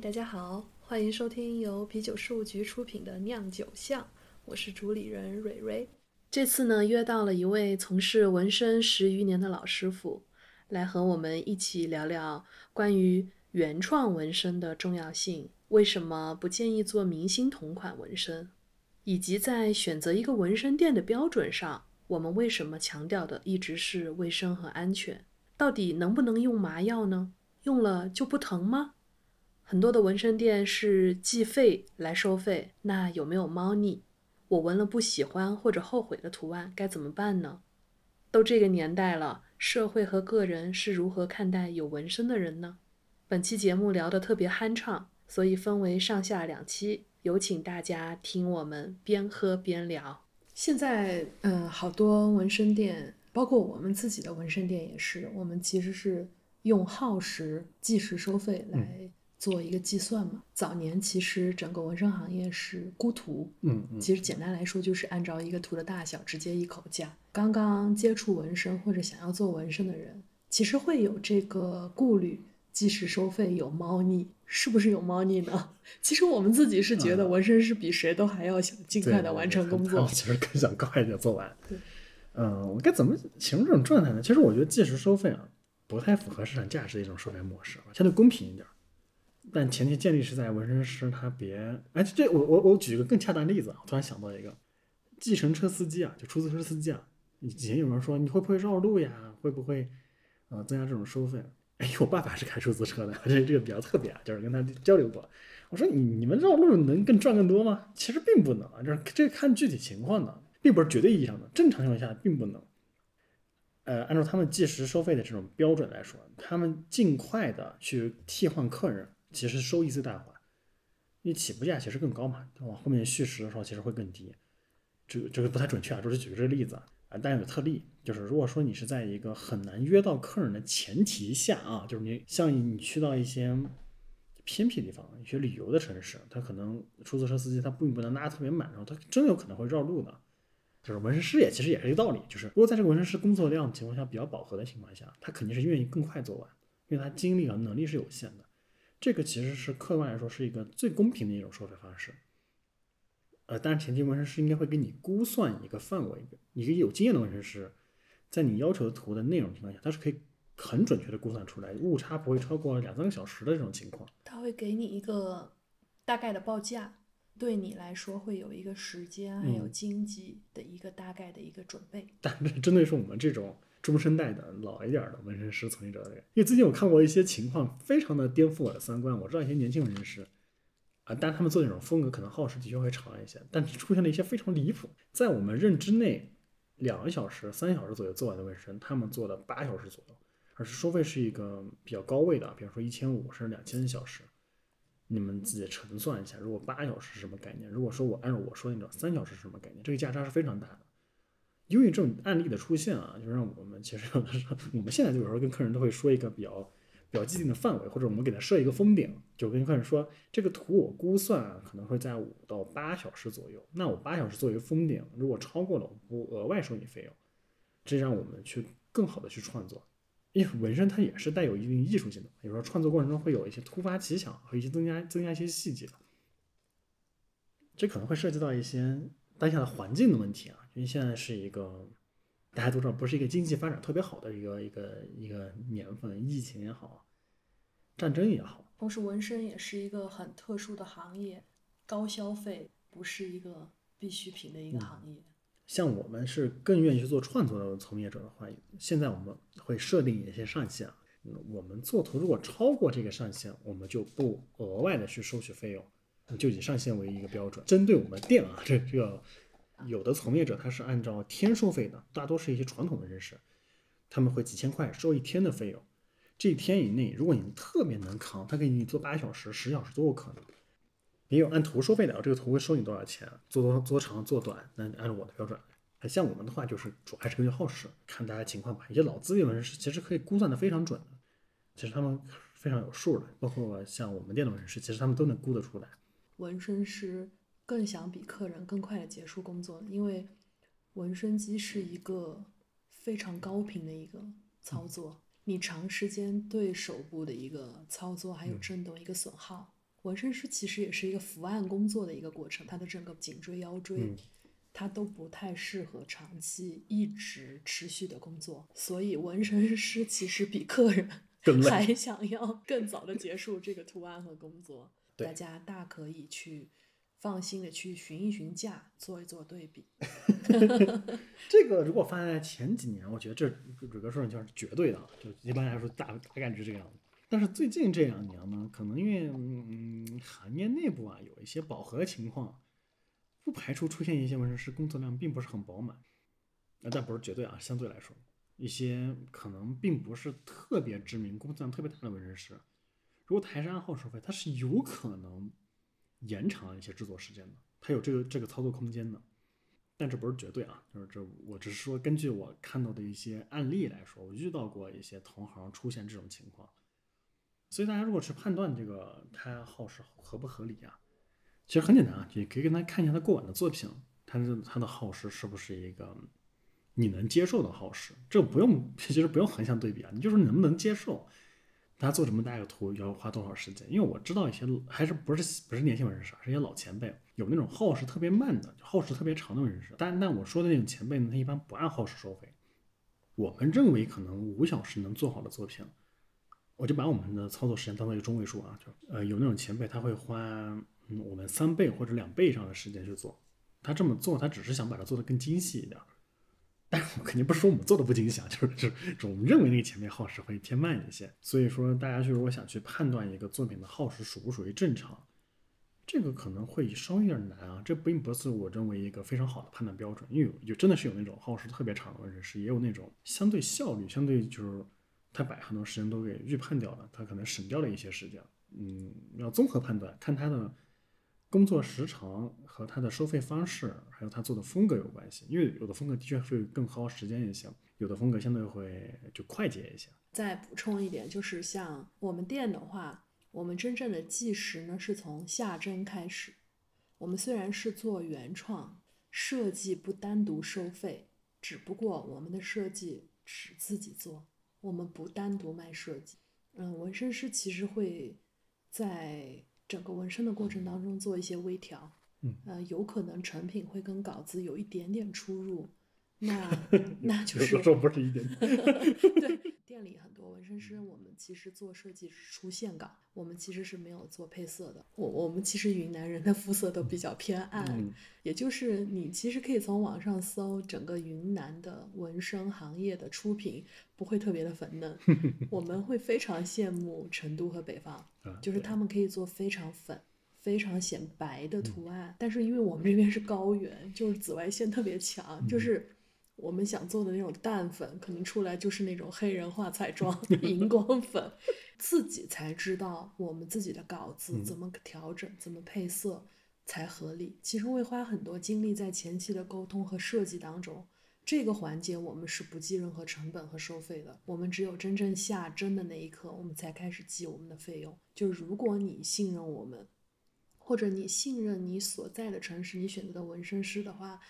大家好，欢迎收听由啤酒事务局出品的酿酒巷，我是主理人蕊蕊。这次呢，约到了一位从事纹身十余年的老师傅，来和我们一起聊聊关于原创纹身的重要性，为什么不建议做明星同款纹身，以及在选择一个纹身店的标准上，我们为什么强调的一直是卫生和安全？到底能不能用麻药呢？用了就不疼吗？很多的纹身店是计费来收费，那有没有猫腻？我纹了不喜欢或者后悔的图案该怎么办呢？都这个年代了，社会和个人是如何看待有纹身的人呢？本期节目聊得特别酣畅，所以分为上下两期，有请大家听我们边喝边聊。现在，嗯，好多纹身店，包括我们自己的纹身店也是，我们其实是用耗时计时收费来。做一个计算嘛，早年其实整个纹身行业是估图，嗯嗯，其实简单来说就是按照一个图的大小直接一口价。刚刚接触纹身或者想要做纹身的人，其实会有这个顾虑，计时收费有猫腻，是不是有猫腻呢？其实我们自己是觉得纹身师比谁都还要想尽快的完成工作，其实更想快点做完。对，嗯，我该怎么形容这种状态呢？其实我觉得计时收费啊，不太符合市场价值的一种收费模式，相对公平一点。但前提建立是在纹身师他别哎，这我我我举一个更恰当的例子啊，我突然想到一个，计程车司机啊，就出租车司机啊，以前有人说你会不会绕路呀？会不会呃增加这种收费？哎，我爸爸是开出租车的，这这个比较特别啊，就是跟他交流过，我说你你们绕路能更赚更多吗？其实并不能啊，就是这看具体情况的，并不是绝对意义上的，正常情况下并不能。呃，按照他们计时收费的这种标准来说，他们尽快的去替换客人。其实收益最大化，因为起步价其实更高嘛，往后面续时的时候其实会更低。这这个不太准确啊，就是举个这个例子啊，但有特例，就是如果说你是在一个很难约到客人的前提下啊，就是你像你去到一些偏僻地方、一些旅游的城市，他可能出租车司机他并不能拉特别满，然后他真有可能会绕路的。就是纹身师也其实也是一个道理，就是如果在这个纹身师工作量情况下比较饱和的情况下，他肯定是愿意更快做完，因为他精力和能力是有限的。这个其实是客观来说是一个最公平的一种收费方式，呃，但是前提纹身师应该会给你估算一个范围，一个有经验的纹身师，在你要求的图的内容情况下，他是可以很准确的估算出来，误差不会超过两三个小时的这种情况。他会给你一个大概的报价，对你来说会有一个时间还有经济的一个大概的一个准备。但是针对是我们这种。中生代的老一点的纹身师从业者，因为最近我看过一些情况，非常的颠覆我的三观。我知道一些年轻纹身师，啊，但他们做那种风格可能耗时的确会长一些，但出现了一些非常离谱，在我们认知内，两个小时、三小时左右做完的纹身，他们做了八小时左右，而是收费是一个比较高位的，比如说一千五甚至两千小时。你们自己乘算一下，如果八小时是什么概念？如果说我按照我说的那种三小时是什么概念？这个价差是非常大的。因为这种案例的出现啊，就让我们其实有的时候，我们现在就有时候跟客人都会说一个比较比较既定的范围，或者我们给他设一个封顶，就跟客人说，这个图我估算可能会在五到八小时左右，那我八小时作为封顶，如果超过了，我不额外收你费用，这让我们去更好的去创作，因为纹身它也是带有一定艺术性的，有时候创作过程中会有一些突发奇想和一些增加增加一些细节，这可能会涉及到一些。当下的环境的问题啊，因为现在是一个大家都知道不是一个经济发展特别好的一个一个一个年份，疫情也好，战争也好，同时纹身也是一个很特殊的行业，高消费不是一个必需品的一个行业。像我们是更愿意去做创作的从业者的话，现在我们会设定一些上限，我们做图如果超过这个上限，我们就不额外的去收取费用。就以上限为一个标准，针对我们店啊，这这个有的从业者他是按照天收费的，大多是一些传统的人士，他们会几千块收一天的费用，这一天以内，如果你特别能扛，他给你做八小时、十小时都有可能。也有按图收费的，这个图会收你多少钱，做多做长做短，那按照我的标准。像我们的话，就是主还是根据耗时，看大家情况吧。一些老资历的人士其实可以估算的非常准的，其实他们非常有数的，包括像我们店的人士，其实他们都能估得出来。纹身师更想比客人更快的结束工作，因为纹身机是一个非常高频的一个操作，你长时间对手部的一个操作还有震动一个损耗，纹身师其实也是一个伏案工作的一个过程，他的整个颈椎、腰椎，嗯它都不太适合长期一直持续的工作，所以纹身师其实比客人还想要更早的结束这个图案和工作。大家大可以去放心的去询一询价，做一做对比。这个如果放在前几年，我觉得这这个数上就是绝对的，就一般来说大大概率这个样子。但是最近这两年呢，可能因为嗯行业内部啊有一些饱和情况，不排除出现一些纹身师工作量并不是很饱满，啊，但不是绝对啊，相对来说，一些可能并不是特别知名、工作量特别大的纹身师，如果他还是按号收费，他是有可能延长一些制作时间的，他有这个这个操作空间的。但这不是绝对啊，就是这我只是说根据我看到的一些案例来说，我遇到过一些同行出现这种情况，所以大家如果去判断这个他耗时合不合理啊，其实很简单啊，也可以跟他看一下他过往的作品，他的他的耗时是不是一个你能接受的耗时，这不用其实不用横向对比啊，你就说你能不能接受。他做这么大一个图要花多少时间？因为我知道一些还是不是不是年轻纹身师，是一些老前辈，有那种耗时特别慢的，耗时特别长的纹身师。但但我说的那种前辈呢，他一般不按耗时收费。我们认为可能五小时能做好的作品，我就把我们的操作时间当做一个中位数啊，就呃有那种前辈他会花嗯我们三倍或者两倍以上的时间去做。他这么做，他只是想把它做得更精细一点。但是我肯定不是说我们做的不精细啊，就是就是我们认为那个前面耗时会偏慢一些，所以说大家去如果想去判断一个作品的耗时属不属于正常，这个可能会稍微有点难啊。这并不是我认为一个非常好的判断标准，因为有有真的是有那种耗时特别长的纹身师，也有那种相对效率相对就是他把很多时间都给预判掉了，他可能省掉了一些时间。嗯，要综合判断，看他的。工作时长和他的收费方式，还有他做的风格有关系，因为有的风格的确会更耗时间一些，有的风格相对会就快捷一些。再补充一点，就是像我们店的话，我们真正的计时呢是从下针开始。我们虽然是做原创设计，不单独收费，只不过我们的设计只自己做，我们不单独卖设计。嗯，纹身师其实会在。整个纹身的过程当中做一些微调，嗯，呃，有可能成品会跟稿子有一点点出入，那 那就是有的时候不是一点点。对，店里很多纹身师，我们其实做设计是出线稿，我们其实是没有做配色的。我我们其实云南人的肤色都比较偏暗，嗯也就是你其实可以从网上搜整个云南的纹身行业的出品，不会特别的粉嫩。我们会非常羡慕成都和北方，啊就是他们可以做非常粉。非常显白嗯的图案，但是因为我们这边是高原，就是紫外线特别强，嗯就是我们想做的那种淡粉，可能出来就是那种黑人化彩妆、荧光粉，自己才知道我们自己的稿子嗯怎么调整、怎么配色才合理。其实会花很多精力在前期的沟通和设计当中。这个环节我们是不计任何成本和收费的，我们只有真正下针的那一刻，我们才开始计我们的费用。就是如果你信任我们，或者你信任你所在的城市，你选择的纹身师的话，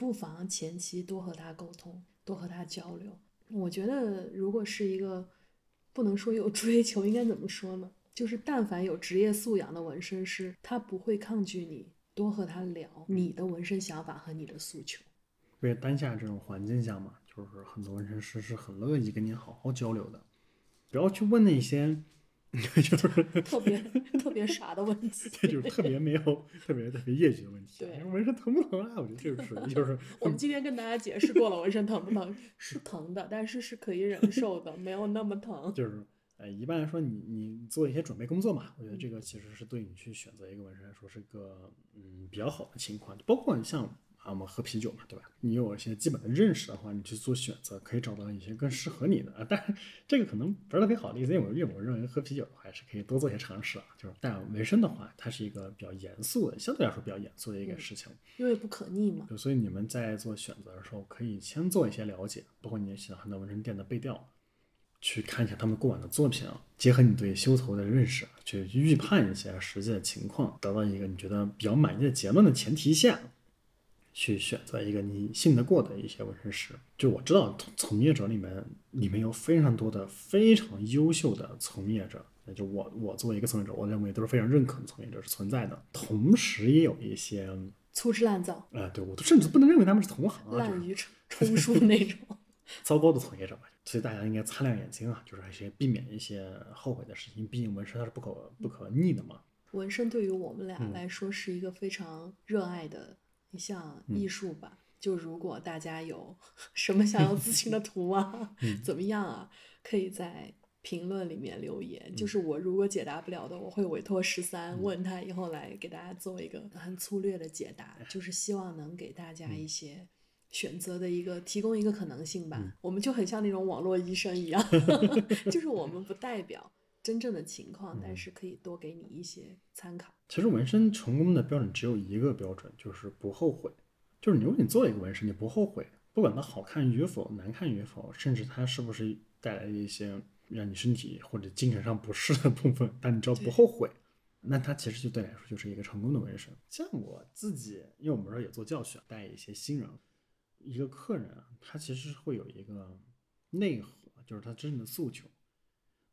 不妨前期多和他沟通，多和他交流。我觉得，如果是一个不能说有追求，应该怎么说呢？就是但凡有职业素养的纹身师，他不会抗拒你多和他聊你的纹身想法和你的诉求。因为当下这种环境下嘛，就是很多纹身师是很乐意跟你好好交流的，不要去问那些。就是特别特别傻的问题，这就是特别没有特别特别业绩的问题。对纹身疼不疼啊？我觉得这个属于 就是我们今天跟大家解释过了，纹身疼不疼？是疼的，但是是可以忍受的，没有那么疼。就是呃，一般来说你你做一些准备工作嘛，我觉得这个其实是对你去选择一个纹身来说是个嗯比较好的情况，包括你像。啊，我们喝啤酒嘛，对吧？你有一些基本的认识的话，你去做选择，可以找到一些更适合你的啊。但是这个可能不是特别好的例子，因为我因为我认为喝啤酒的话，还是可以多做一些尝试啊。就是，但纹身的话，它是一个比较严肃的，相对来说比较严肃的一个事情，因为不可逆嘛。所以你们在做选择的时候，可以先做一些了解，包括你喜欢的纹身店的背调，去看一下他们过往的作品啊，结合你对修头的认识，去预判一下实际的情况，得到一个你觉得比较满意的结论的前提下。去选择一个你信得过的一些纹身师，就我知道从业者里面，里面有非常多的非常优秀的从业者，那就我我作为一个从业者，我认为都是非常认可的从业者是存在的。同时也有一些，粗制滥造、呃，对我都甚至不能认为他们是同行啊，滥竽充 充数那种。糟糕的从业者吧。所以大家应该擦亮眼睛啊，就是一些避免一些后悔的事情。毕竟纹身它是不可不可逆的嘛。纹身对于我们俩嗯来说是一个非常热爱的一项艺术吧。就如果大家有 什么想要咨询的 图啊，嗯怎么样啊，可以在评论里面留嗯言。就是我如果解答不了的，我会委托十三问他以后来给大家做一个很粗略的解答，就是希望能给大家一些。选择的一个提供一个可能性吧，我们就很像那种网络医生一样，就是我们不代表真正的情况，但是可以多给你一些参考。其实纹身成功的标准只有一个标准，就是不后悔。就是你如果你做一个纹身，你不后悔，不管它好看与否、难看与否，甚至它是不是带来一些让你身体或者精神上不适的部分，但你只要不后悔，那它其实就对你来说就是一个成功的纹身。像我自己，因为我们这儿也做教学，带一些新人，一个客人啊，他其实会有一个内核，就是他真正的诉求。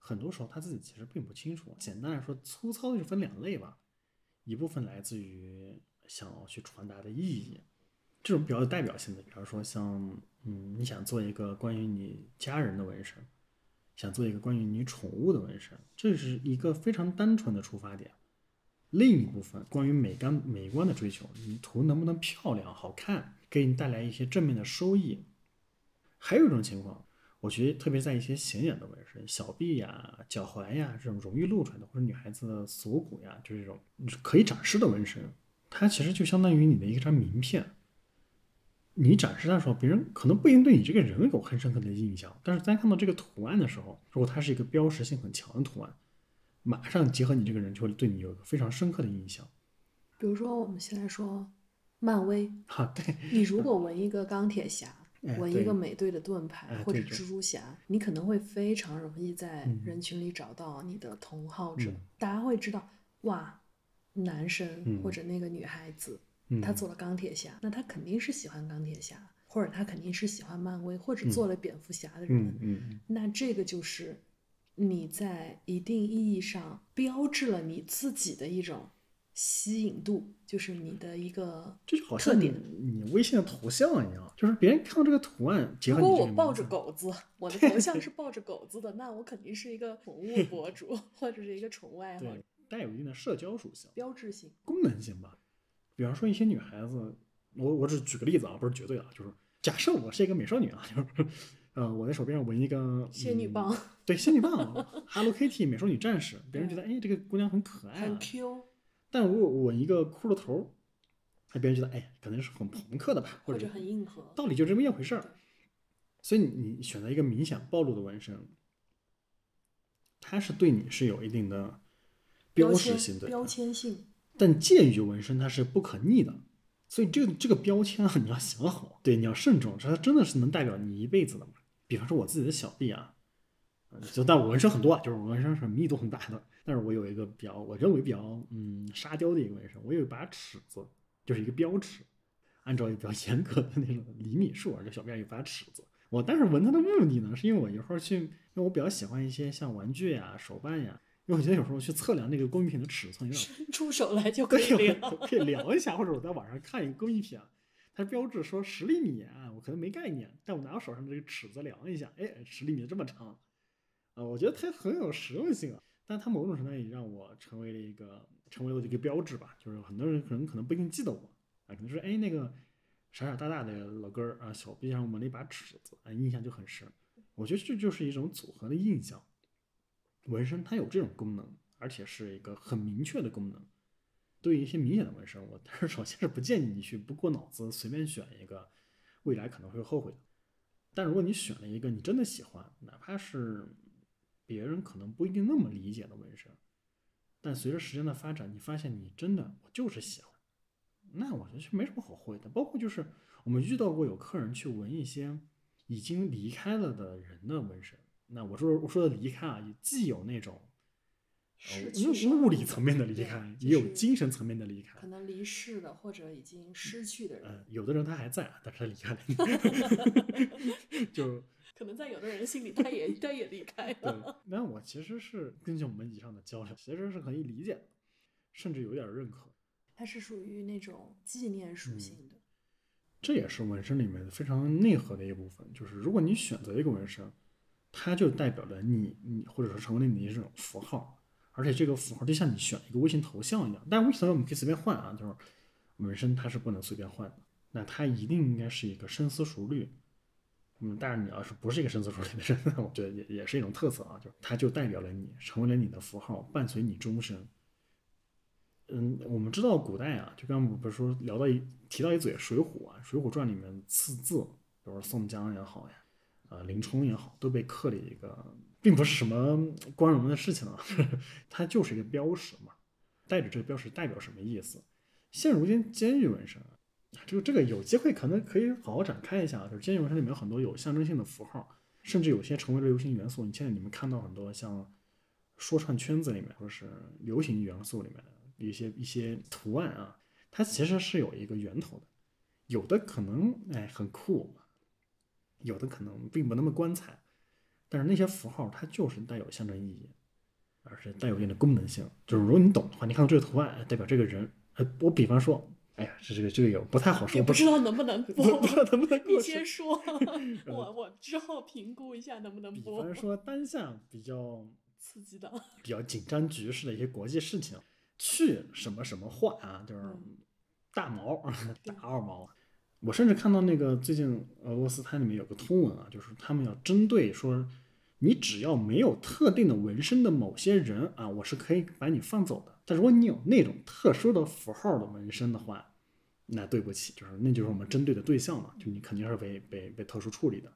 很多时候他自己其实并不清楚。简单来说，粗糙的就分两类吧，一部分来自于想要去传达的意义，这种比较有代表性的，比方说像嗯，你想做一个关于你家人的纹身，想做一个关于你宠物的纹身，这是一个非常单纯的出发点。另一部分关于美感美观的追求，你图能不能漂亮好看，给你带来一些正面的收益。还有一种情况，我觉得特别在一些显眼的纹身，小臂呀、脚踝呀这种容易露出来的，或者女孩子的锁骨呀，就是这种可以展示的纹身，它其实就相当于你的一张名片。你展示的时候，别人可能不一定对你这个人有很深刻的印象，但是在看到这个图案的时候，如果它是一个标识性很强的图案，马上结合你这个人，就会对你有一个非常深刻的印象。比如说，我们现在说漫威，哈、对，你如果纹一个钢铁侠，纹一个美队的盾牌哎或者蜘蛛侠，你可能会非常容易在嗯人群里找到你的同好者，嗯。大家会知道，哇，男生嗯或者那个女孩子，嗯他做了钢铁侠，那他肯定是喜欢钢铁侠，或者他肯定是喜欢漫威，或者嗯做了蝙蝠侠的人，那这个就是你在一定意义上标志了你自己的一种吸引度，就是你的一个这就好像你特点。你微信的头像一样，就是别人看到这个图案，结果我抱着狗子，我的头像是抱着狗子的，那我肯定是一个宠物博主或者是一个宠物爱好者对，带有一定的社交属性、标志性。功能性吧。比方说一些女孩子，我我只举个例子啊，不是绝对啊，就是假设我是一个美少女啊，就是呃，我在手边上纹一个嗯仙女棒对，仙女棒，Hello Kitty 美少女战士，别人觉得哎，这个姑娘很可爱、啊，很 Q，但如果我一个骷髅头，那，别人觉得哎，可能是很朋克的吧，或或者者很硬核。道理就这么一回事儿。所以你你选择一个明显暴露的纹身，它是对你是有一定的标识签性的，标签性，但介于纹身它是不可逆的，所以这个这个标签啊，你要想好，对，你要慎重，这它真的是能代表你一辈子的嘛？比方说我自己的小臂啊，呃就但我纹身很多啊，就是我纹身是密度很大的，但是我有一个比较我认为比较嗯沙雕的一个纹身，我有一把尺子，就是一个标尺，按照一个比较严格的那种厘米数，这小辫有一把尺子。我当时纹它的目的呢，是因为我一会儿去，因为我比较喜欢一些像玩具呀、手办呀，因为我觉得有时候去测量那个工艺品的尺寸伸出手来就可以，量。可以量一下，或者我在网上看一个工艺品啊，它标志说十厘米啊，我可能没概念，但我拿我手上这个尺子量一下，哎，十厘米这么长，啊，我觉得它很有实用性啊。但它某种程度也让我成为了一个成为了一个标志吧，就是很多人可能可能不一定记得我啊，可能说哎那个傻傻大大的老根儿啊，小臂上纹了一把尺子啊，印象就很深。我觉得这就是一种组合的印象。纹身它有这种功能，而且是一个很明确的功能。对于一些明显的纹身，我 但是首先是不建议你去不过脑子随便选一个，未来可能会后悔。但如果你选了一个你真的喜欢，哪怕是别人可能不一定那么理解的纹身，但随着时间的发展，你发现你真的我就是喜欢，那我觉得是没什么好会的。包括就是我们遇到过有客人去纹一些已经离开了的人的纹身，那我说我说的离开啊，也既有那种。失呃去生物物理层面的离开，也有精神层面的离开可。能离世的或者已经失去的人，嗯，有的人他还在啊，但是他离开了，就可能在有的人心里，他也 他也离开对了。，那我其实是根据我们以上的交流，其实是可以理解的，甚至有点认可。它是属于那种纪念属性的。这也是纹身里面非常内核的一部分，就是如果你选择一个纹身，它就代表着你你或者说成为了你的这种符号，而且这个符号就像你选一个微信头像一样，但微信头像我们可以随便换啊，就是纹身它是不能随便换的，那它一定应该是一个深思熟虑。嗯，但是你要是不是一个深思熟虑的人，我觉得也也是一种特色啊，就它就代表了你，成为了你的符号，伴随你终身。嗯，我们知道古代啊，就刚刚不是说聊到一提到一嘴《水浒》啊，《水浒传》里面刺字，比如说宋江也好呀，啊、林冲也好，都被刻了一个，并不是什么光荣的事情啊，它就是一个标识嘛，带着这个标识代表什么意思？现如今监狱纹身啊，这个这个有机会可能可以好好展开一下，就是监狱纹身里面有很多有象征性的符号，甚至有些成为了流行元素。你现在你们看到很多像说唱圈子里面或者是流行元素里面的一些一些图案啊，它其实是有一个源头的，有的可能哎很酷，有的可能并不那么光彩，但是那些符号它就是带有象征意义，而且带有一定的功能性。就是如果你懂的话，你看到这个图案，代表这个人，呃，我比方说，哎呀，这这个这个有不太好说，也不知道能不能不播，不知道能不能 你过去先说，我我之后评估一下能不能比播。方说当下比较 刺激的，比较紧张局势的一些国际事情，去什么什么化啊，就是嗯大毛、大二毛。我甚至看到那个最近俄罗斯它里面有个通文啊，就是他们要针对说，你只要没有特定的纹身的某些人啊，我是可以把你放走的。但如果你有那种特殊的符号的纹身的话，那对不起，就是那就是我们针对的对象嘛，就你肯定是被被被特殊处理的。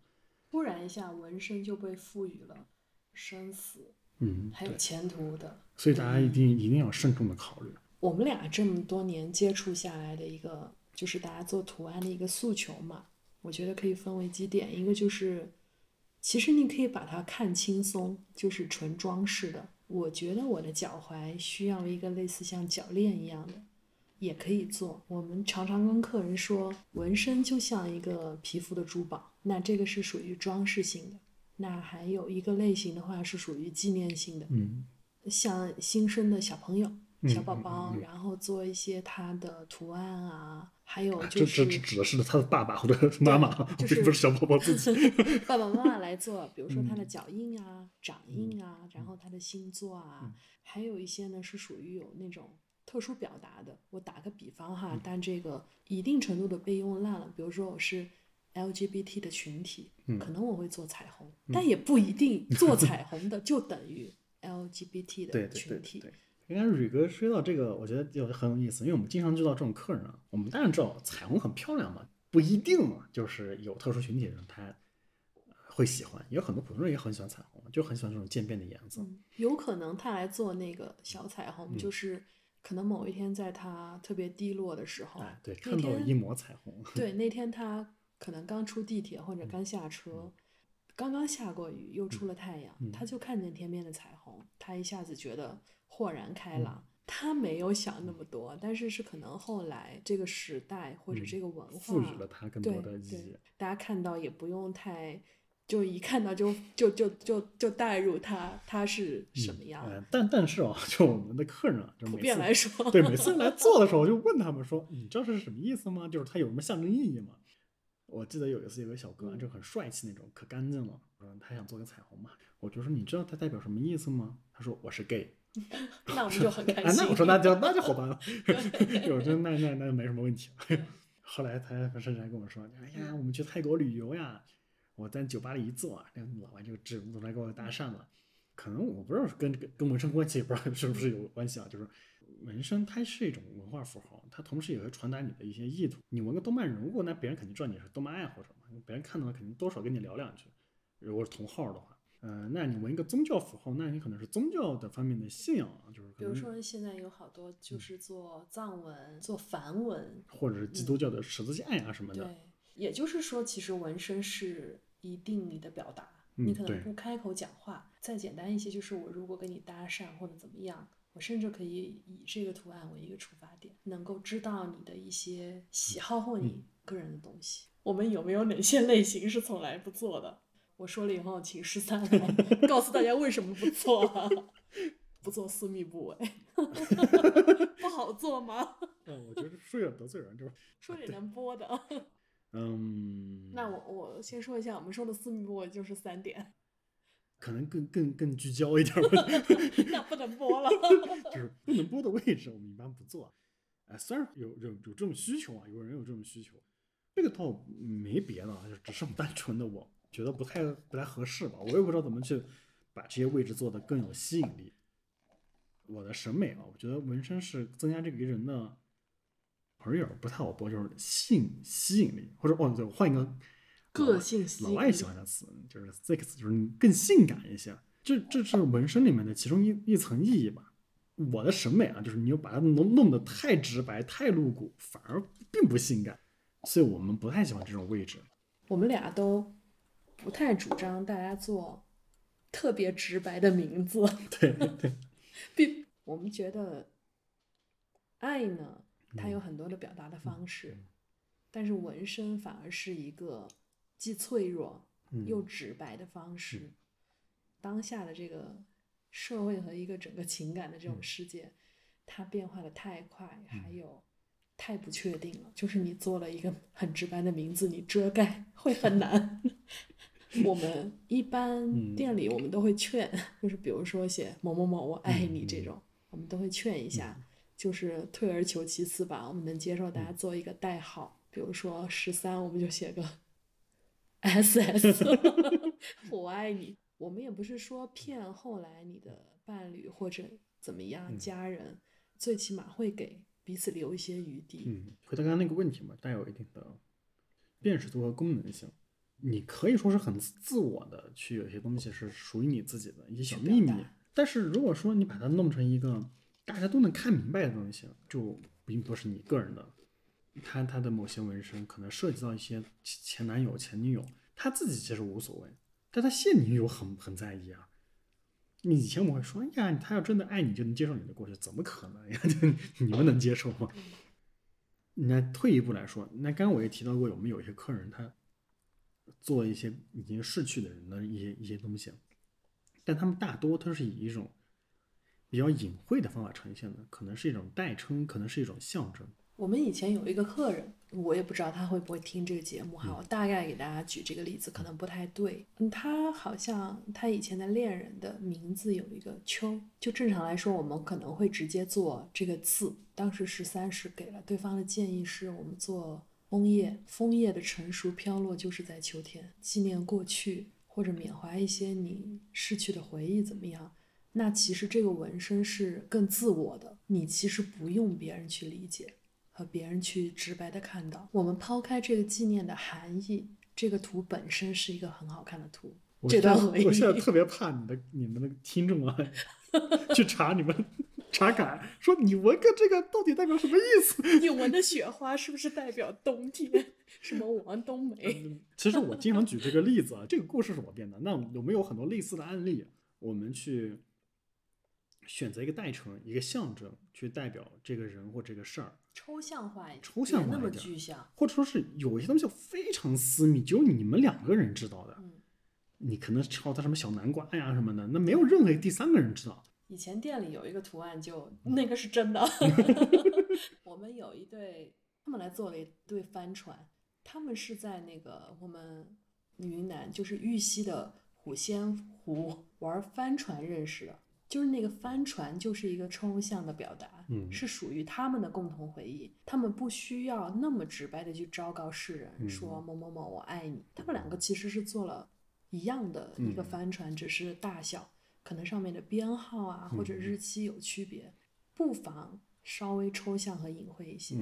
突然一下，纹身就被赋予了生死嗯，还有前途的。所以大家一定一定要慎重的考虑。我们俩这么多年接触下来的一个，就是大家做图案的一个诉求嘛，我觉得可以分为几点，一个就是，其实你可以把它看轻松，就是纯装饰的。我觉得我的脚踝需要一个类似像脚链一样的，也可以做。我们常常跟客人说，纹身就像一个皮肤的珠宝，那这个是属于装饰性的。那还有一个类型的话是属于纪念性的，嗯，像新生的小朋友、嗯小宝宝，嗯嗯嗯然后做一些他的图案啊，还有就是指的是他的爸爸或者妈妈，就 是并不是小宝宝自己。爸爸妈妈来做，比如说嗯他的脚印啊、掌印啊，然后他的星座啊，嗯还有一些呢是属于有那种特殊表达的。我打个比方哈，嗯但这个一定程度的被用烂了。比如说我是 LGBT 的群体，嗯可能我会做彩虹，但也不一定 做彩虹的就等于 LGBT 的对对对群体。对对。刚才蕊哥说到这个，我觉得就很有意思，因为我们经常遇到这种客人啊，我们当然知道彩虹很漂亮嘛，不一定嘛，就是有特殊群体的人他呃会喜欢，也有很多普通人也很喜欢彩虹，就很喜欢这种渐变的颜色。有可能他来做那个小彩嗯虹，就是可能某一天在他特别低落的时候，哎，对，看到天一抹彩虹，对，那天他可能刚出地铁嗯或者刚下车，刚刚下过雨，又出了太阳，嗯他就看见天边的彩虹，他一下子觉得豁然开嗯朗。他没有想那么多，但是是可能后来这个时代或者这个文化赋予了他更多的意义。，大家看到也不用太，就一看到就就就就就带入他他是什么样。呃，但但是啊，就我们的客人啊，就普遍来说，对每次来做的时候，就问他们说：“你知道这是什么意思吗？就是它有什么象征意义吗？”我记得有一次有个小哥啊，就很帅气那种，可干净了。我说他想做个彩虹嘛，我就说你知道它代表什么意思吗？他说我是 gay。那我们就很 开啊，心。那我说那就那就好办了，我说那那那就没什么问题了。后来他甚至还跟我说：“哎呀，我们去泰国旅游呀。”我在酒吧里一坐，那个老外就主动来跟我搭讪了。可能我不知道跟跟这个跟纹身关系，也不知道是不是有关系啊。就是纹身它是一种文化符号，它同时也会传达你的一些意图。你纹个动漫人物，那别人肯定知道你是动漫爱好者嘛，别人看到了肯定多少跟你聊两句。如果是同号的话，嗯、那你纹一个宗教符号，那你可能是宗教的方面的信仰啊，就是比如说现在有好多就是做藏文、做梵文，或者是基督教的十字架呀什么的。对，也就是说，其实纹身是一定你的表达，你可能不开口讲话。再简单一些，就是我如果跟你搭讪或者怎么样，我甚至可以以这个图案为一个出发点，能够知道你的一些喜好或嗯你个人的东西。我们有没有哪些类型是从来不做的？我说了以后，请十三来 告诉大家为什么不做、啊，不做私密部位，不好做吗？嗯，我觉得说有点得罪人，就是说点能播的。嗯，那我我先说一下，我们说的私密部位就是三点，可能更更更聚焦一点吧，那不能播了。就是不能播的位置，我们一般不做。哎，虽然有有有这种需求啊，有人有这种需求，这个倒没别的啊，就只是单纯的，我觉得不太不太合适吧。我也不知道怎么去把这些位置做得更有吸引力。我的审美啊，我觉得纹身是增加这个人的朋友不太好播，就是性吸引力，或者哦对，我换一个个性老外喜欢的词，就是 sex，就是更性感一些。这这是纹身里面的其中一一层意义吧。我的审美啊，就是你又把它弄弄得太直白、太露骨，反而并不性感，所以我们不太喜欢这种位置。我们俩都不太主张大家做特别直白的名字，对对，并我们觉得爱呢，它有很多的表达的方式，但是纹身反而是一个既脆弱又直白的方式。当下的这个社会和一个整个情感的这种世界，它变化的太快，还有太不确定了。就是你做了一个很直白的名字，你遮盖会很难。我们一般店里我们都会劝，就是比如说写某某某我爱你这种，我们都会劝一下，就是退而求其次吧。我们能接受大家做一个代号，比如说十三，我们就写个 S S，我爱你。我们也不是说骗后来你的伴侣或者怎么样家人，最起码会给彼此留一些余地。嗯，回到刚刚那个问题嘛，带有一定的辨识度和功能性。你可以说是很自我的去有些东西是属于你自己的一些小秘密，但是如果说你把它弄成一个大家都能看明白的东西，就并不是你个人的。他他的某些纹身可能涉及到一些前男友、前女友，他自己其实无所谓，但他现女友很很在意啊。你以前我会说，哎呀，他要真的爱你，就能接受你的过去，怎么可能呀？你们能接受吗？那退一步来说，那刚刚我也提到过，我们有一些客人他。做一些已经逝去的人的一些一些东西，但他们大多都是以一种比较隐晦的方法呈现的，可能是一种代称，可能是一种象征。我们以前有一个客人，我也不知道他会不会听这个节目哈，我大概给大家举这个例子，可能不太对。嗯，他好像他以前的恋人的名字有一个秋，就正常来说，我们可能会直接做这个字。当时十三是给了对方的建议，是我们做。枫叶，枫叶的成熟飘落就是在秋天，纪念过去或者缅怀一些你逝去的回忆，怎么样？那其实这个纹身是更自我的，你其实不用别人去理解和别人去直白的看到。我们抛开这个纪念的含义，这个图本身是一个很好看的图。这段回忆，我现在特别怕你的 你们的听众啊，去查你们。查感说你纹个这个到底代表什么意思？你纹的雪花是不是代表冬天？什么王冬梅？其实我经常举这个例子啊，这个故事是我编的。那有没有很多类似的案例？我们去选择一个代称，一个象征，去代表这个人或这个事儿，抽象化一点，抽象化那么具象，或者说是有一些东西非常私密，只有你们两个人知道的。嗯，你可能抄他什么小南瓜呀什么的，那没有任何第三个人知道。以前店里有一个图案，就那个是真的。我们有一对，他们来做了一对帆船，他们是在那个我们云南，就是玉溪的虎仙湖玩帆船认识的。就是那个帆船就是一个抽象的表达，嗯，是属于他们的共同回忆。他们不需要那么直白的去昭告世人说某某某我爱你。他们两个其实是做了一样的一个帆船，只是大小。可能上面的编号啊或者日期有区别，不妨稍微抽象和隐晦一些。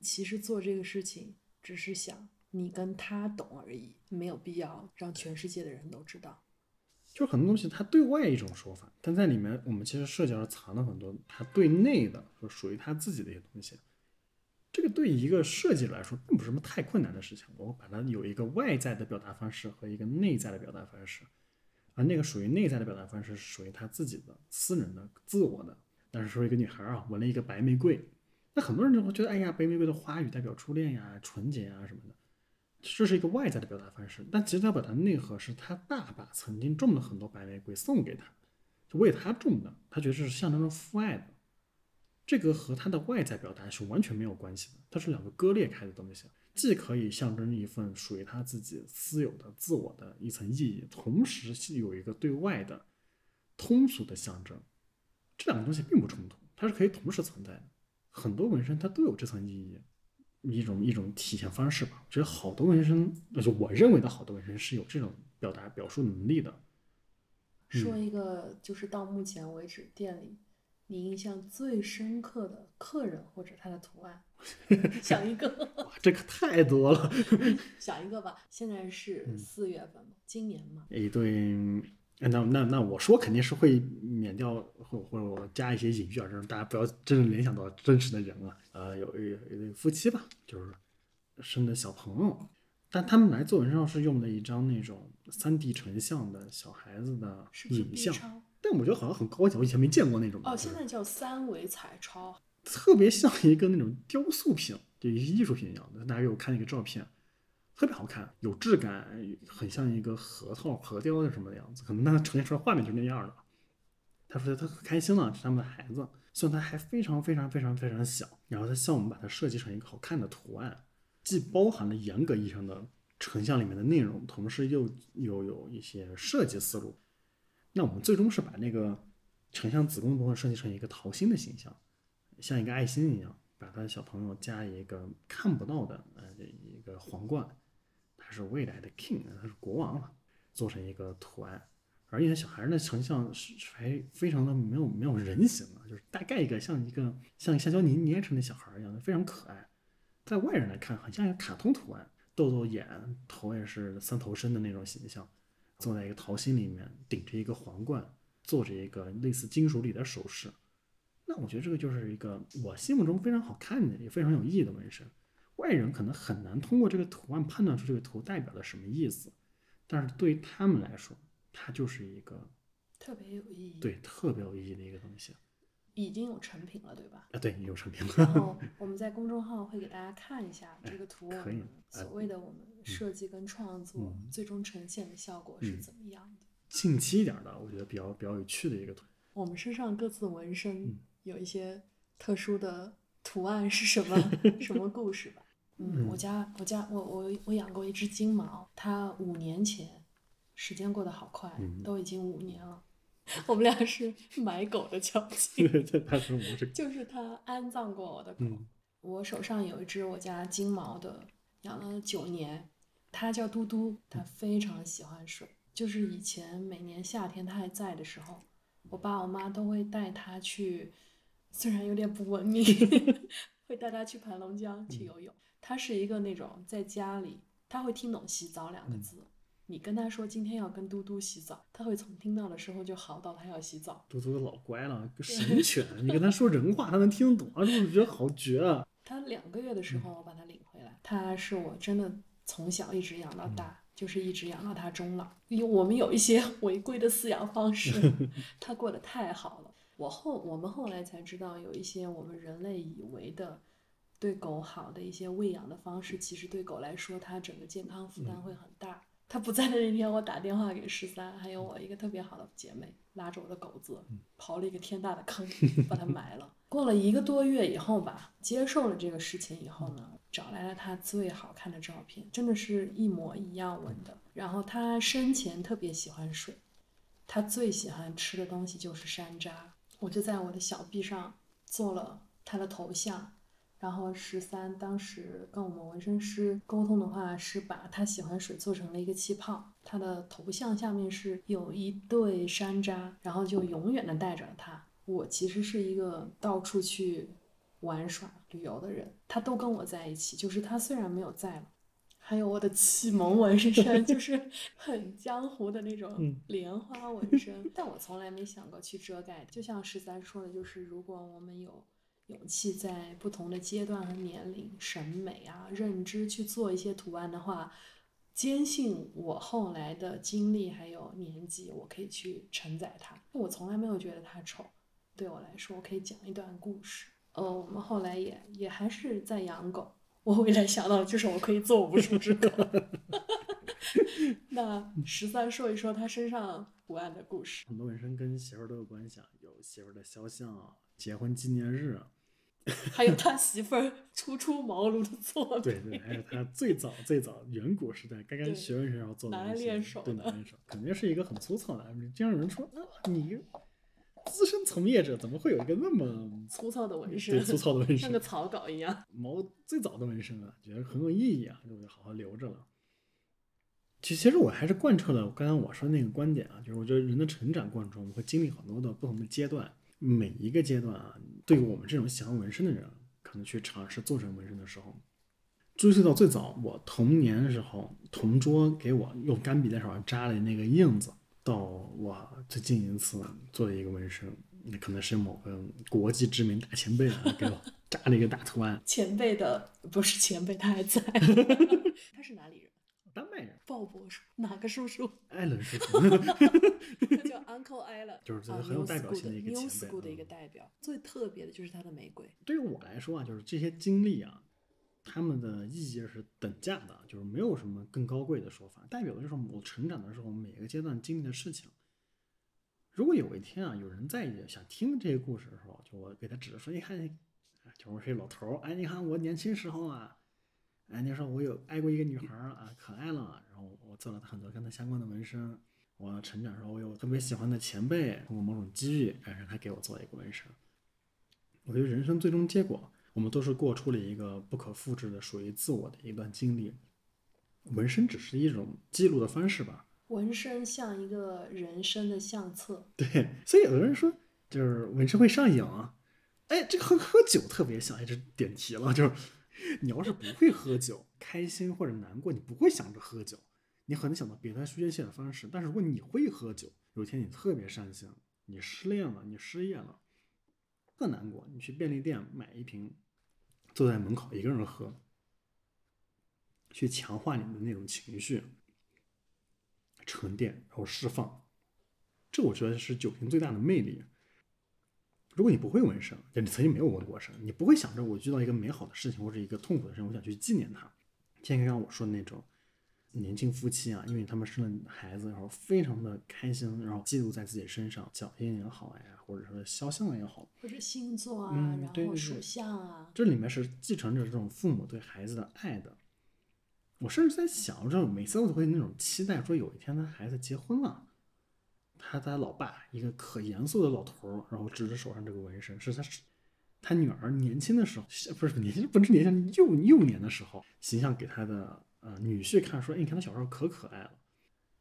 其实做这个事情只是想你跟他懂而已，没有必要让全世界的人都知道。就很多东西，它对外一种说法，但在里面我们其实设计上藏了很多它对内的，就属于它自己的一些东西。这个对一个设计来说，并不是什么太困难的事情。我把它有一个外在的表达方式和一个内在的表达方式。而那个属于内在的表达方式，是属于他自己的私人的、自我的。但是说一个女孩啊，纹了一个白玫瑰，那很多人就会觉得，哎呀，白玫瑰的花语代表初恋呀、纯洁呀什么的。这是一个外在的表达方式，但其实他表达内核是他爸爸曾经种了很多白玫瑰送给他，就为他种的，他觉得这是象征着父爱的。这个和他的外在表达是完全没有关系的，它是两个割裂开的东西，既可以象征一份属于他自己私有的自我的一层意义，同时是有一个对外的通俗的象征。这两个东西并不冲突，它是可以同时存在的。很多纹身它都有这层意义，一种一种体现方式吧。我觉得好多纹身，就我认为的好多纹身是有这种表达表述能力的。说一个，就是到目前为止店里你印象最深刻的客人或者他的图案，想一个，哇，这可太多了。想一个吧。现在是四月份嘛，今年嘛。一对，那那那我说肯定是会免掉，或或者我加一些隐喻啊，让大家不要真正联想到真实的人啊。呃，有一有一对夫妻吧，就是生的小朋友，但他们来做纹身是用的一张那种三 D 成像的小孩子的影像。但我觉得好像很高级，我以前没见过那种。哦，现在叫三维彩超。特别像一个那种雕塑品，就一些艺术品一样的。大家给我看那个照片，特别好看，有质感，很像一个核桃、核雕的什么的样子。可能它呈现出来画面就是那样的。他说他很开心了，是他们的孩子，虽然他还非常非常非常非常小，然后他希望我们把它设计成一个好看的图案，既包含了严格意义上的成像里面的内容，同时又又有一些设计思路。那我们最终是把那个成像子宫部分设计成一个桃心的形象，像一个爱心一样，把他的小朋友加一个看不到的呃一个皇冠，是未来的 king，他是国王了，做成一个图案。而且小孩儿的成像是还非常的没有没有人形啊，就是大概一个像一个像橡胶泥捏成的小孩一样的，非常可爱。在外人来看，很像一个卡通图案，豆豆眼，头也是三头身的那种形象。坐在一个桃心里面，顶着一个皇冠，做着一个类似金属里的首饰。那我觉得这个就是一个我心目中非常好看的，也非常有意义的纹身。外人可能很难通过这个图案判断出这个图代表了什么意思，但是对于他们来说，它就是一个特别有意义。，对特别有意义的一个东西已经有成品了，对吧？啊。对，有成品了然。后我们在公众号会给大家看一下这个图，我可以所谓的我们设计跟创作嗯最终呈现的效果是怎么样的。近期一点的，我觉得比较比较有趣的一个图。我们身上各自纹身嗯有一些特殊的图案是什么 什么故事吧？嗯，我家我家我我我养过一只金毛，它五年前，时间过得好快，嗯 都已经五年了。我们俩是买狗的交情，这它是我们是就是它安葬过我的狗。嗯我手上有一只我家金毛的，养了九年，它叫嘟嘟，它非常喜欢水。就是以前每年夏天它还在的时候，我爸我妈都会带它去，虽然有点不文明，会带它去盘龙江去游泳。它是一个那种在家里，他会听懂“洗澡”两个字。你跟他说今天要跟嘟嘟洗澡，他会从听到的时候就嚎到他要洗澡。嘟嘟老乖了，个神犬，你跟他说人话，他能听得懂，啊，我觉得好绝啊！他两个月的时候，我把他领回来。他是我真的从小一直养到大，就是一直养到他终老。因为我们有一些 违规的饲养方式，他过得太好了。我后我们后来才知道，有一些我们人类以为的对狗好的一些喂养的方式，其实对狗来说，它整个健康负担会很大。它不在的那天，我打电话给十三，还有我一个特别好的姐妹，拉着我的狗子刨了一个天大的坑，把它埋了。过了一个多月以后吧，接受了这个事情以后呢，找来了它最好看的照片，真的是一模一样纹的。然后它生前特别喜欢水，它最喜欢吃的东西就是山楂。我就在我的小臂上做了它的头像，然后十三当时跟我们纹身师沟通的话，是把他喜欢水做成了一个气泡，他的头像下面是有一对山楂，然后就永远的带着他。我其实是一个到处去玩耍旅游的人，他都跟我在一起，就是他虽然没有在了。还有我的启蒙纹身，就 是很江湖的那种莲花纹身，但我从来没想过去遮盖。就像十三说的，就是如果我们有勇气在不同的阶段和年龄、审美啊、认知去做一些图案的话，坚信我后来的经历还有年纪，我可以去承载它。我从来没有觉得它丑，对我来说，我可以讲一段故事。呃，我们后来也也还是在养狗，我未来想到就是我可以做无数只狗。那十三说一说他身上图案的故事。很多纹身跟媳妇儿都有关系啊，有媳妇儿的肖像、结婚纪念日，还有他媳妇儿初出茅庐的作品。对对，还有他最早最早远古时代刚刚学纹身然后做的拿来东西练手对，的拿来练手，肯定是一个很粗糙的。经常有人说啊，你资深从业者怎么会有一个那么粗糙的纹身对，粗糙的纹身像个？草稿一样。毛最早的纹身啊，觉得很有意义啊，就好好留着了。其其实我还是贯彻了刚刚我说的那个观点啊，就是我觉得人的成长过程中，我们会经历很多的不同的阶段，每一个阶段啊，对于我们这种喜欢纹身的人，可能去尝试做成纹身的时候，追溯到最早我童年的时候，同桌给我用干笔在手上扎的那个印子，到我最近一次做的一个纹身，那可能是某个国际知名大前辈啊给我扎了一个大图案，前辈的不是前辈，他还在。他是哪里人？丹麦人，鲍勃叔，哪个叔叔？艾伦叔叔，他叫 Uncle Isla，就是啊很有代表性的一个 New 前辈 School 的一个嗯代表。最特别的就是他的玫瑰，对于我来说啊，就是这些经历啊，他们的意义是等价的，就是没有什么更高贵的说法，代表的就是我成长的时候每个阶段经历的事情。如果有一天啊，有人在想听这些故事的时候，就我给他指着说，你看，啊就我是这老头儿，哎，你看我年轻时候啊，哎，那时候我有爱过一个女孩儿啊，可爱了，然后我做了很多跟她相关的纹身。我成长的时候，我有特别喜欢的前辈，通过某种机遇，哎，让他给我做一个纹身。我觉得人生最终结果，我们都是过出了一个不可复制的、属于自我的一段经历。纹身只是一种记录的方式吧。纹身像一个人生的相册。对，所以有的人说，就是纹身会上瘾啊。哎，这个和喝酒特别像，哎，这点题了。就是你要是不会喝酒，开心或者难过，你不会想着喝酒，你很难想到别的宣泄的方式。但是如果你会喝酒，有一天你特别伤心，你失恋了，你失业了，特难过，你去便利店买一瓶，坐在门口一个人喝，去强化你的那种情绪，沉淀然后释放。这我觉得是酒精最大的魅力。如果你不会纹身，就你曾经没有纹过身，你不会想着我遇到一个美好的事情或者一个痛苦的事情，我想去纪念它。像刚刚我说的那种年轻夫妻啊，因为他们生了孩子，然后非常的开心，然后记录在自己身上，脚印也好呀，或者说肖像也好，或者星座啊，嗯然后属相啊，这里面是继承着这种父母对孩子的爱的。我甚至在想，这每次我都会那种期待，说有一天他孩子结婚了，他他老爸一个可严肃的老头儿，然后指着手上这个纹身，是他是他女儿年轻的时候，不是年轻，不是年轻，幼幼年的时候，形象给他的呃女婿看，说，哎，你看他小时候可可爱了，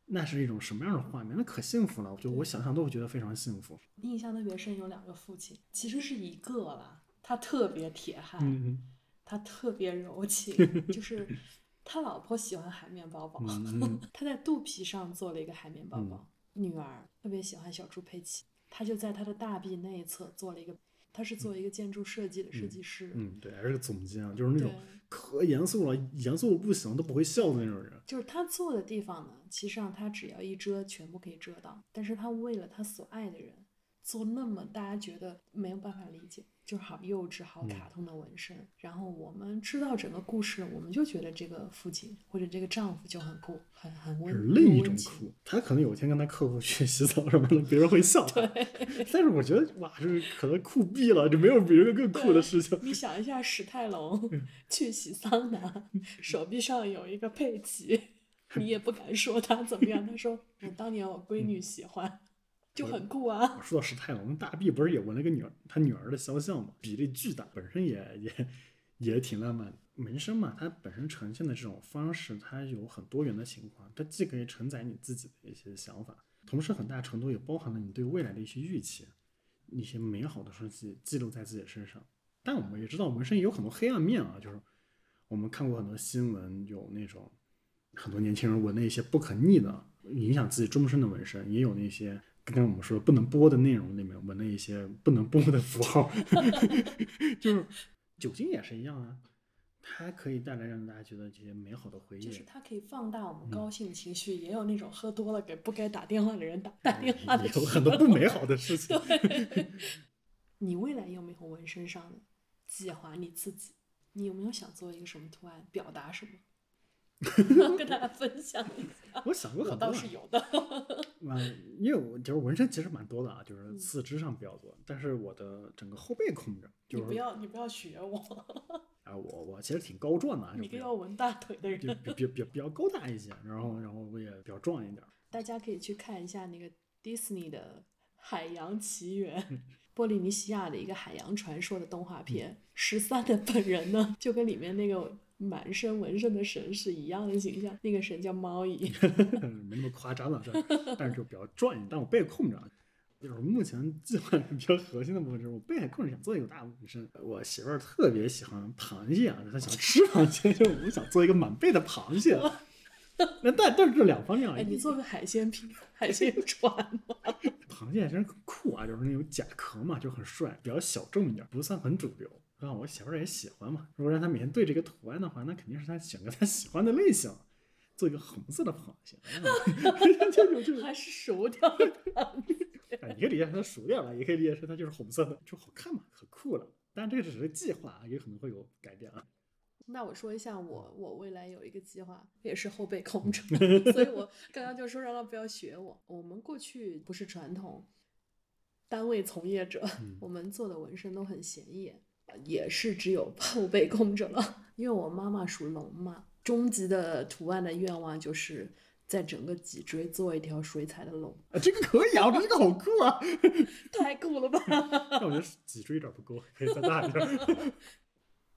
那是一种什么样的画面？那可幸福了，我就我想象都会觉得非常幸福。印象特别深，有两个父亲，其实是一个了，他特别铁汉，嗯 他特别柔情，就是 他老婆喜欢海绵宝宝，他在肚皮上做了一个海绵宝宝。女儿特别喜欢小猪佩奇，她就在她的大臂内侧做了一个，她是做一个建筑设计的设计师，嗯，对，还是个总监啊，就是那种可严肃了，严肃的不行，都不会笑的那种人。就是他做的地方呢，其实上他只要一遮，全部可以遮到。但是他为了他所爱的人，做那么大家觉得没有办法理解，就是好幼稚、好卡通的纹身。然后我们知道整个故事，我们就觉得这个父亲或者这个丈夫就很酷，很很温，是另一种酷，他可能有一天跟他客户去洗澡什么的，别人会笑他。但是我觉得哇，就是可能酷毙了，就没有比这个更酷的事情。你想一下，史泰龙嗯 去洗桑拿，手臂上有一个佩奇，你也不敢说他怎么样。他说：“我当年我闺女喜欢，就很酷啊。说到史泰龙，大臂不是也纹了个女儿他女儿的肖像吗？比例巨大，本身也也也挺浪漫的。纹身嘛，它本身呈现的这种方式，它有很多元的情况，它既可以承载你自己的一些想法，同时很大程度也包含了你对未来的一些预期，一些美好的东西记录在自己身上。但我们也知道，纹身也有很多黑暗面啊，就是我们看过很多新闻，有那种很多年轻人纹了一些不可逆的、影响自己终身的纹身，也有那些刚刚我们说不能播的内容里面纹了一些不能播的符号，就是酒精也是一样啊，它可以带来让大家觉得这些美好的回忆。就是它可以放大我嗯们高兴的情绪，也有那种喝多了给不该打电话的人打打电话的。有很多不美好的事情。你未来有没有纹身上的计划？你自己你有没有想做一个什么图案，表达什么？跟大家分享一下。我想过我很多啊，倒是有的。嗯，因为我就是纹身其实蛮多的啊，就是四肢上比较多，但是我的整个后背空着，就是你不要，你不要学我，啊，我我其实挺高壮的你个要纹大腿的比人。比比比比较高大一些，然后然后我也比较壮一点儿。大家可以去看一下那个迪士尼的《海洋奇缘》，波利尼西亚的一个海洋传说的动画片。十三的本人呢，就跟里面那个满身纹身的神是一样的形象。那个神叫猫 姨，没那么夸张了，是吧？但是就比较壮一点，但我背空着啊。就是目前计划比较核心的部分，就是我背还空着，想做一个大纹身。我媳妇儿特别喜欢螃蟹啊，她想吃螃蟹，就我想做一个满背的螃蟹。那但但是这两方面啊，哎，你做个海鲜品海鲜船吗？螃蟹真是很酷啊，就是那种甲壳嘛，就很帅，比较小众一点，不算很主流。啊，我媳妇儿也喜欢嘛。如果让她每天对这个图案的话，那肯定是她选个她喜欢的类型，做一个红色的螃蟹。还是熟掉的螃蟹？啊，你可以理解成它熟掉了，也可以理解成它就是红色的，就好看嘛，可酷了。但这个只是计划啊，也可能会有改变啊。那我说一下我我未来有一个计划，也是后背空着，所以我刚刚就说让他不要学我。我们过去不是传统单位从业者，我们做的纹身都很显眼，也是只有后背空着了。因为我妈妈属龙嘛，终极的图案的愿望就是在整个脊椎做一条水彩的龙，啊，这个可以啊，我觉得这个好酷啊。太酷了吧！但我觉得脊椎有点不够，可以再大一点。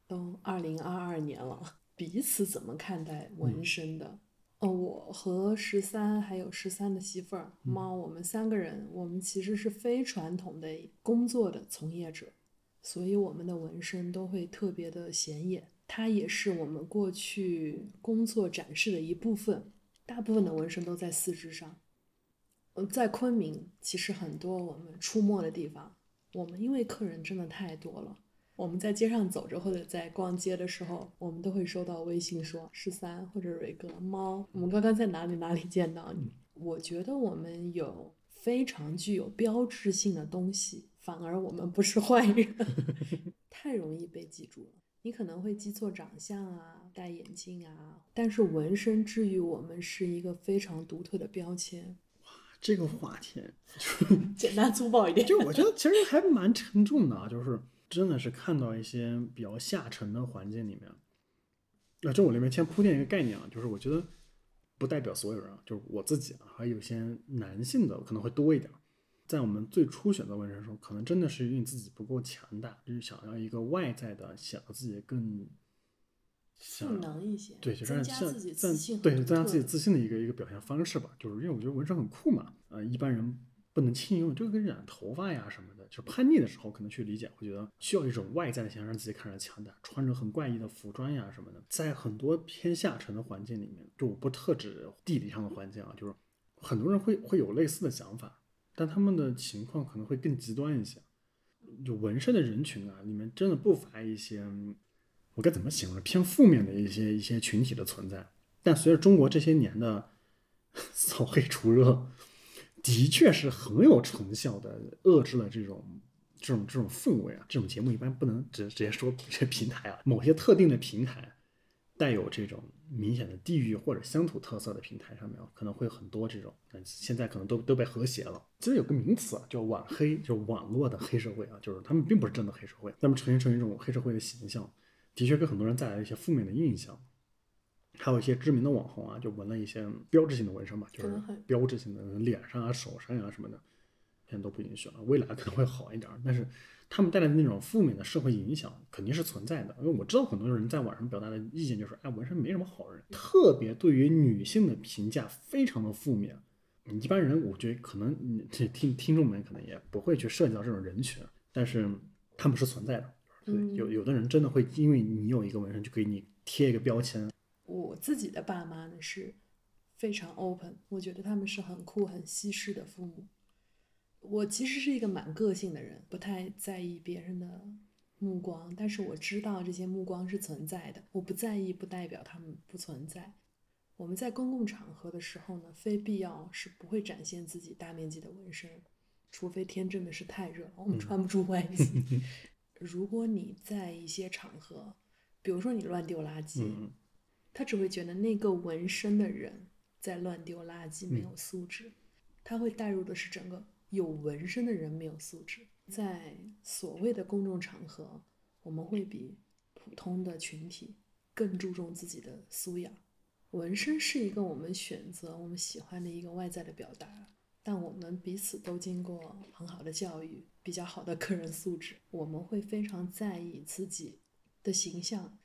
都二零二二年了，彼此怎么看待纹身的？哦，我和十三还有十三的媳妇儿猫，我们三个人，我们其实是非传统的工作的从业者，所以我们的纹身都会特别的显眼。它也是我们过去工作展示的一部分，大部分的纹身都在四肢上。嗯，在昆明，其实很多我们出没的地方，我们因为客人真的太多了。我们在街上走着，或者在逛街的时候，我们都会收到微信说十三或者蕊哥猫，我们刚刚在哪里哪里见到你。我觉得我们有非常具有标志性的东西，反而我们不是坏人，太容易被记住了。你可能会记错长相啊，戴眼镜啊，但是纹身治愈我们是一个非常独特的标签。哇这个话题，简单粗暴一点，就我觉得其实还蛮沉重的啊，就是真的是看到一些比较下沉的环境里面，啊，这我里面先铺垫一个概念啊，就是我觉得不代表所有人啊，就是我自己啊，还有些男性的可能会多一点，在我们最初选择纹身的时候，可能真的是因为自己不够强大，就是想要一个外在的显得自己更赋能一些，对，就是增加像自己像自信对增加自己自信的一个一个表现方式吧。就是因为我觉得纹身很酷嘛，呃，一般人不能轻易用，就跟染头发呀什么的，就是叛逆的时候可能去理解，会觉得需要一种外在的形象让自己看着强大，穿着很怪异的服装呀什么的。在很多偏下沉的环境里面，就我不特指地理上的环境啊，就是很多人会会有类似的想法，但他们的情况可能会更极端一些。就纹身的人群啊，里面真的不乏一些。我该怎么形容？偏负面的一些一些群体的存在。但随着中国这些年的 扫黑除恶，的确是很有成效的遏制了这种这种这种氛围啊。这种节目一般不能直直接说这平台啊，某些特定的平台带有这种明显的地域或者乡土特色的平台上面啊，可能会有很多这种，但现在可能都都被和谐了。其实有个名词啊，叫网黑，就是网络的黑社会啊，就是他们并不是真的黑社会，他们呈现出一种黑社会的形象。的确给很多人带来了一些负面的印象，还有一些知名的网红啊，就纹了一些标志性的纹身嘛，就是标志性的脸上啊、手上啊什么的，现在都不允许了。未来可能会好一点，但是他们带来的那种负面的社会影响肯定是存在的。因为我知道很多人在网上表达的意见就是，哎，纹身没什么好人，特别对于女性的评价非常的负面。一般人我觉得可能你这听听众们可能也不会去涉及到这种人群，但是他们是存在的。对，有有的人真的会因为你有一个纹身就给你贴一个标签，我自己的爸妈呢是非常 open，我觉得他们是很酷、很西式的父母。我其实是一个蛮个性的人，不太在意别人的目光，但是我知道这些目光是存在的。我不在意，不代表他们不存在。我们在公共场合的时候呢，非必要是不会展现自己大面积的纹身，除非天真的是太热了，我们穿不住外衣。如果你在一些场合，比如说你乱丢垃圾，嗯他只会觉得那个纹身的人在乱丢垃圾，嗯没有素质。他会带入的是整个有纹身的人没有素质。在所谓的公众场合，我们会比普通的群体更注重自己的素养。纹身是一个我们选择、我们喜欢的一个外在的表达，但我们彼此都经过很好的教育，比较好的个人素质，我们会非常在意自己的形象。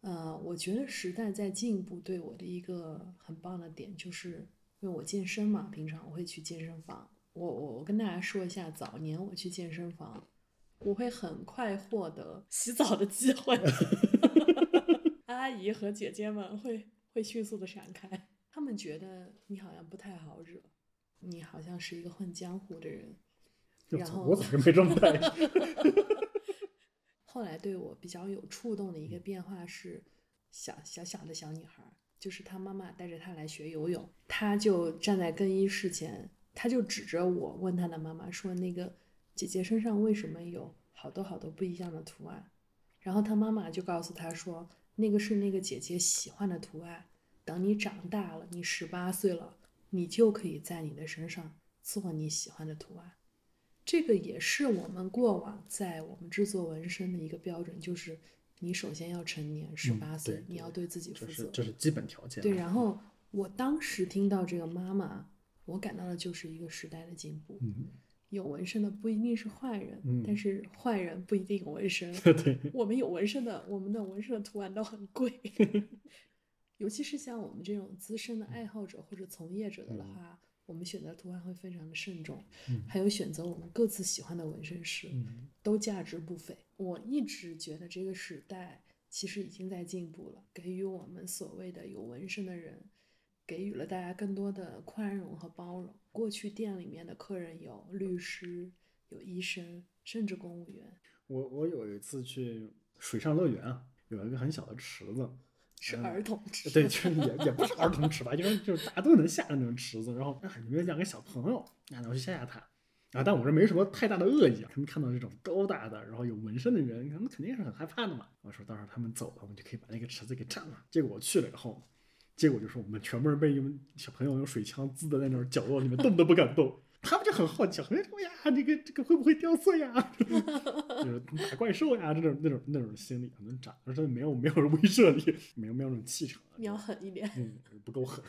呃，我觉得时代在进步，对我的一个很棒的点，就是因为我健身嘛，平常我会去健身房。我我我跟大家说一下，早年我去健身房，我会很快获得洗澡的机会，阿姨和姐姐们会会迅速的闪开，他们觉得你好像不太好惹，你好像是一个混江湖的人。然后我怎么没这么带？后来对我比较有触动的一个变化是，小小小的小女孩儿，就是她妈妈带着她来学游泳，她就站在更衣室前，她就指着我问他的妈妈说：“那个姐姐身上为什么有好多好多不一样的图案？”然后他妈妈就告诉他说：“那个是那个姐姐喜欢的图案，等你长大了，你十八岁了，你就可以在你的身上做你喜欢的图案。”这个也是我们过往在我们制作纹身的一个标准，就是你首先要成年，十八岁，嗯你要对自己负责。这是这是基本条件。对，然后我当时听到这个妈妈，我感到的就是一个时代的进步。嗯，有纹身的不一定是坏人，嗯但是坏人不一定有纹身。对，我们有纹身的，我们的纹身的图案都很贵，尤其是像我们这种资深的爱好者或者从业者的话，我们选择图案会非常的慎重，嗯还有选择我们各自喜欢的纹身师，嗯都价值不菲。我一直觉得这个时代其实已经在进步了，给予我们所谓的有纹身的人，给予了大家更多的宽容和包容。过去店里面的客人有律师、有医生，甚至公务员，我我有一次去水上乐园啊，有一个很小的池子，是儿童池。对，就是也也不是儿童池吧，就是就是大家都能下的那种池子，然后啊里面养个小朋友，啊我去吓吓他。啊，但我这没什么太大的恶意啊。他们看到这种高大的，然后有纹身的人，他们肯定是很害怕的嘛。我说，到时候他们走了，我们就可以把那个池子给占了。结果我去了以后，结果就是我们全部人被一们小朋友用水枪滋的在那种角落里面动都不敢动。他们就很好奇，小朋友说呀，这个这个会不会掉色呀？就是打怪兽呀，这种那种那种心理，可能长得真的没有没有威慑力，没有没有那种气场要狠一点。嗯，不够狠。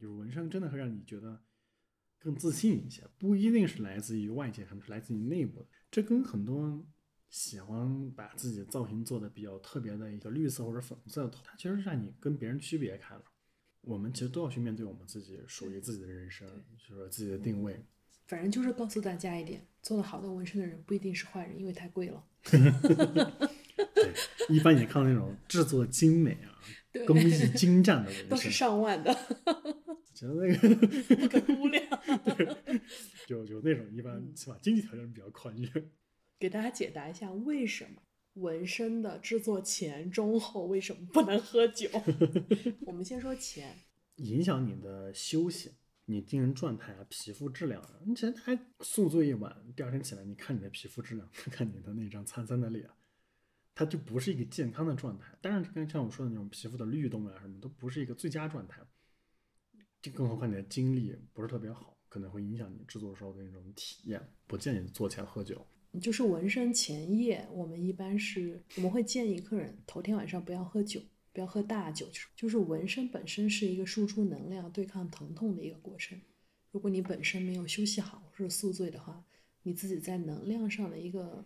就是纹身真的会让你觉得更自信一些，不一定是来自于外界，可能是来自于内部的。这跟很多喜欢把自己的造型做的比较特别的一个绿色或者粉色的头，它其实是让你跟别人区别开了。我们其实都要去面对我们自己属于自己的人生，就是自己的定位。反正就是告诉大家一点，做的好的纹身的人不一定是坏人，因为太贵了。对，一般你看到那种制作精美啊、对工艺精湛的纹都是身，上万的，觉得那个不可估量。就就那种一嗯般起码经济条件比较宽裕。给大家解答一下，为什么纹身的制作前、中、后为什么不能喝酒？我们先说前，影响你的休息、你精神状态啊、皮肤质量啊。你其实还宿醉一晚，第二天起来，你看你的皮肤质量，看看你的那张苍苍的脸，它就不是一个健康的状态。当然，跟像我说的那种皮肤的律动啊，什么都不是一个最佳状态。就更何况你的精力不是特别好，可能会影响你制作时候的那种体验。不建议做前喝酒。就是纹身前夜，我们一般是我们会建议客人头天晚上不要喝酒，不要喝大酒，就是就是纹身本身是一个输出能量、对抗疼痛的一个过程。如果你本身没有休息好或者宿醉的话，你自己在能量上的一个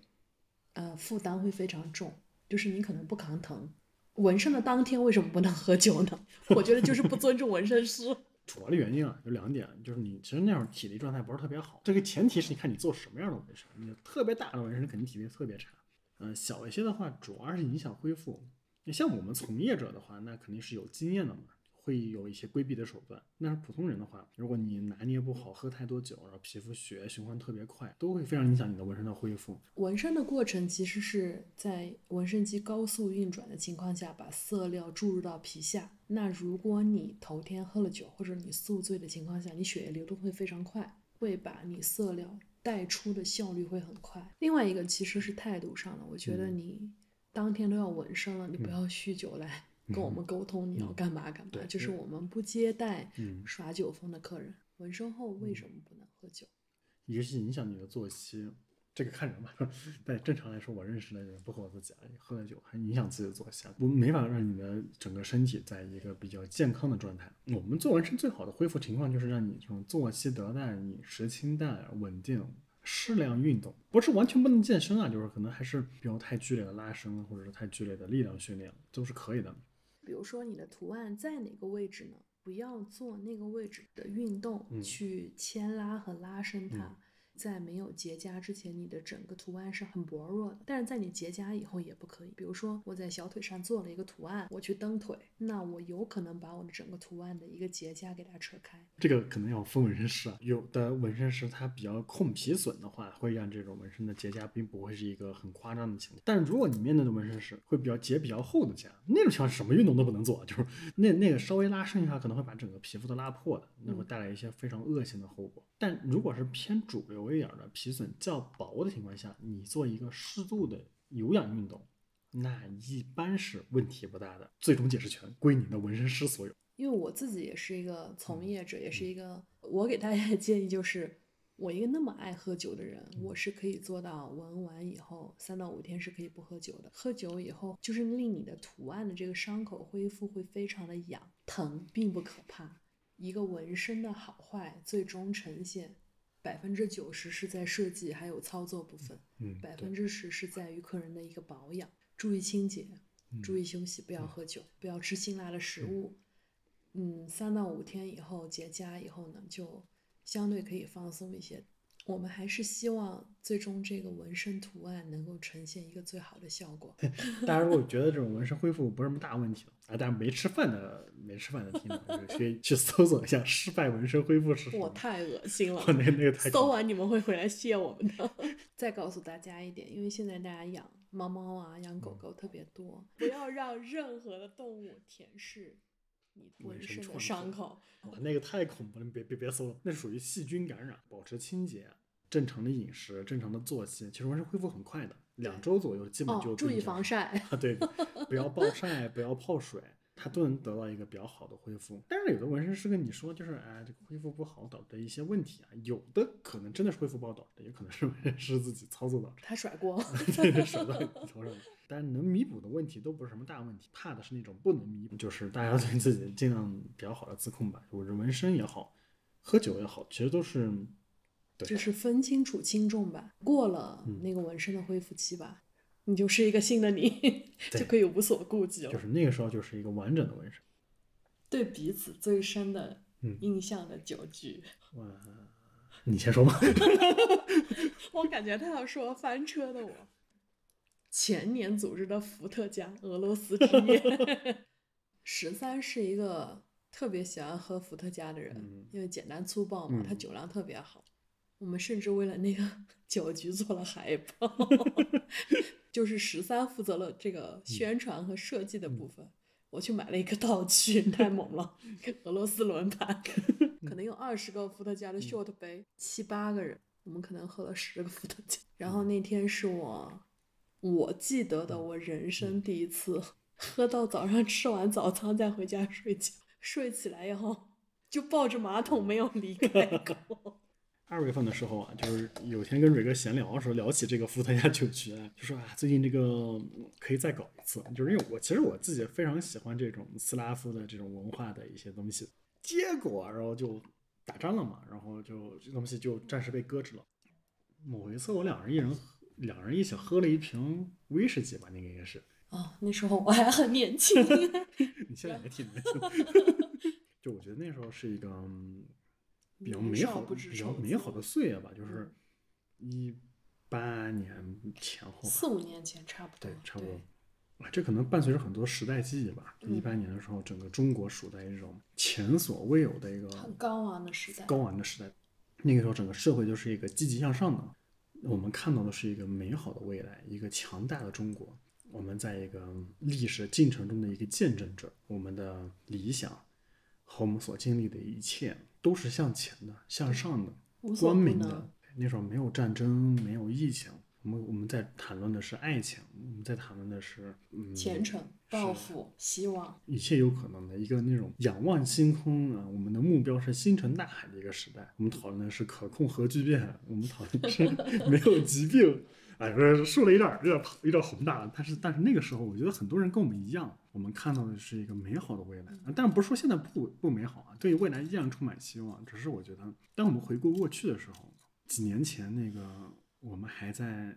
呃负担会非常重，就是你可能不扛疼。纹身的当天为什么不能喝酒呢？我觉得就是不尊重纹身师。主要的原因啊，有两点，就是你其实那会儿体力状态不是特别好。这个前提是你看你做什么样的纹身，你特别大的纹身肯定体力特别差。嗯、小一些的话，主要是影响恢复。你像我们从业者的话，那肯定是有经验的嘛，会有一些规避的手段。那是普通人的话，如果你拿捏不好，喝太多酒，然后皮肤血液循环特别快，都会非常影响你的纹身的恢复。纹身的过程其实是在纹身机高速运转的情况下，把色料注入到皮下。那如果你头天喝了酒，或者你宿醉的情况下，你血液流动会非常快，会把你色料带出的效率会很快。另外一个其实是态度上的，我觉得你当天都要纹身了，你不要酗酒来跟我们沟通你要干嘛干嘛。对就是我们不接待嗯耍酒疯的客人。纹身后为什么不能喝酒？一个是影响你的作息，这个看人吧。但正常来说，我认识的人，包括我自己啊，喝了酒还影响自己的作息啊，不没法让你的整个身体在一个比较健康的状态。我们做纹身最好的恢复情况就是让你这种作息得当、饮食清淡、稳定。适量运动不是完全不能健身啊，就是可能还是不要太剧烈的拉伸，或者是太剧烈的力量训练，都是可以的。比如说你的图案在哪个位置呢？不要做那个位置的运动、嗯去牵拉和拉伸它。在没有结痂之前，你的整个图案是很薄弱的。但是在你结痂以后也不可以。比如说我在小腿上做了一个图案，我去蹬腿，那我有可能把我的整个图案的一个结痂给它扯开。这个可能要分纹身师啊，有的纹身师他比较控皮损的话，会让这种纹身的结痂并不会是一个很夸张的情况。但是如果你面对的纹身师会比较结比较厚的痂，那种情况什么运动都不能做，就是那那个稍微拉伸一下，可能会把整个皮肤都拉破的，那会带来一些非常恶性的后果。但如果是偏主流一点的皮损较薄的情况下，你做一个适度的有氧运动，那一般是问题不大的。最终解释权归你的纹身师所有。因为我自己也是一个从业者，也是一个，我给大家的建议就是，我一个那么爱喝酒的人，我是可以做到纹完以后三到五天是可以不喝酒的。喝酒以后，就是令你的图案的这个伤口恢复会非常的痒，疼并不可怕。一个纹身的好坏，最终呈现百分之九十是在设计还有操作部分，嗯，百分之十是在于客人的一个保养，注意清洁，注意休息，不要喝酒，不要吃辛辣的食物。嗯，三到五天以后结痂以后呢，就相对可以放松一些。我们还是希望最终这个纹身图案能够呈现一个最好的效果。大家如果觉得这种纹身恢复不是什么大问题啊，但是没吃饭的没吃饭的听众，就是可以去搜索一下失败纹身恢复是什么。我 太恶心了我，那个那个太搜完你们会回来谢我们的。再告诉大家一点，因为现在大家养猫猫啊、养狗狗特别多，不要让任何的动物舔舐你纹身的伤口。哇，那个太恐怖了，你别别别搜了，那属于细菌感染。保持清洁，正常的饮食，正常的作息，其实完全恢复很快的，两周左右基本就哦，注意防晒。啊，对，不要暴晒，不要泡水，它都能得到一个比较好的恢复。但是有的纹身师跟你说，就是哎，这个恢复不好导致的一些问题啊，有的可能真的是恢复不好导致的，也可能是纹身师自己操作导致的。他甩锅。对，甩到你头上。但是能弥补的问题都不是什么大问题，怕的是那种不能弥补，就是大家对自己尽量比较好的自控吧。我这纹身也好，喝酒也好，其实都是对就是分清楚轻重吧。过了那个纹身的恢复期吧，你就是一个新的你，就可以无所顾忌了。就是那个时候就是一个完整的纹身。对彼此最深的嗯印象的酒局，哇，你先说吧。我感觉他要说翻车的我。前年组织的伏特加俄罗斯之夜，十三是一个特别喜欢喝伏特加的人，嗯因为简单粗暴嘛，嗯他酒量特别好。我们甚至为了那个酒局做了海报，就是十三负责了这个宣传和设计的部分。我去买了一个道具，太猛了，俄罗斯轮盘，可能有二十个伏特加的 short 杯，七八个人，我们可能喝了十个伏特加。然后那天是我我记得的我人生第一次喝到早上吃完早餐再回家睡觉，睡起来以后就抱着马桶没有离开过。二月份的时候啊，就是有天跟蕊哥闲聊的时候，聊起这个伏特加酒局啊，就说啊，最近这个嗯可以再搞一次，就是因为我其实我自己非常喜欢这种斯拉夫的这种文化的一些东西，结果然后就打仗了嘛，然后就这东西就暂时被搁置了。某一次我两人一人喝两人一起喝了一瓶威士忌吧，那个应该是，哦，那时候我还很年轻，你现在也挺年轻，就我觉得那时候是一个嗯比较美好比较美好的岁月吧，就是一八年前后，四五年前差不多，对，差不多。啊，这可能伴随着很多时代记忆吧。就一八年的时候，整个中国处在一种前所未有的一个很高昂的时代。高昂的时代。那个时候，整个社会就是一个积极向上的，我们看到的是一个美好的未来，一个强大的中国。我们在一个历史进程中的一个见证者，我们的理想和我们所经历的一切都是向前的、向上的、光明的。那时候没有战争，没有疫情，我们我们在谈论的是爱情，我们在谈论的是嗯前程、抱负、希望，一切有可能的一个那种仰望星空啊，我们的目标是星辰大海的一个时代。我们讨论的是可控核聚变，我们讨论的是 没有疾病。哎，不是说了有点有点有点宏大了，但是但是那个时候，我觉得很多人跟我们一样，我们看到的是一个美好的未来啊。但不是说现在不不美好啊，对未来依然充满希望。只是我觉得，当我们回顾过去的时候，几年前那个我们还在，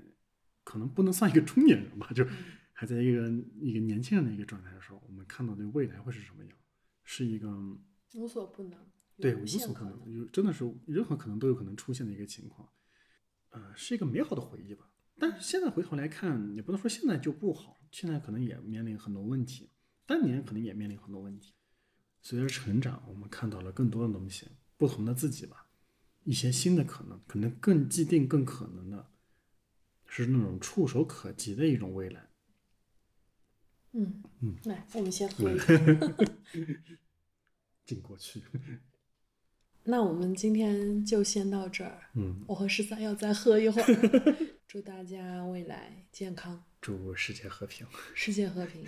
可能不能算一个中年人吧，就还在一个一个年轻人的一个状态的时候，我们看到的未来会是什么样？是一个无所不能，对无所不能，能。有真的是任何可能都有可能出现的一个情况，呃，是一个美好的回忆吧。但是现在回头来看，也不能说现在就不好，现在可能也面临很多问题，当年可能也面临很多问题。随着成长，我们看到了更多的东西，不同的自己吧，一些新的可能，可能更既定、更可能的，是那种触手可及的一种未来。嗯嗯，来，我们先喝一口。进过去，那我们今天就先到这儿。嗯，我和十三要再喝一会儿。祝大家未来健康，祝世界和平。世界和平。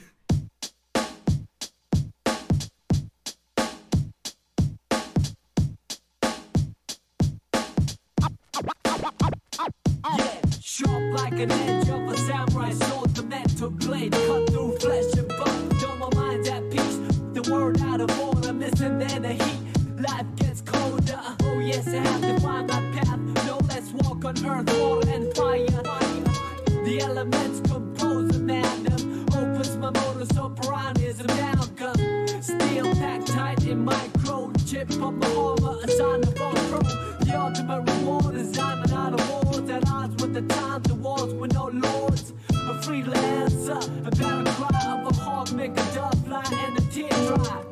Sharp like an edge of a samurai sword, the metal blade cut through flesh and bone. Though my mind's at peace, the word out of order, missing then the heat. Life gets colder. Oh yes, I have to find my path. On earth, water and fire. The elements compose a madam. Opens my modus operandi is amalgam. Steel packed tight in micro. Chip on my armor, a sign of all pro. The ultimate reward is an out of wars at odds with the times, the wars with no lords. A freelancer, a battle cry of a hawk, make a dove fly and a tear dry.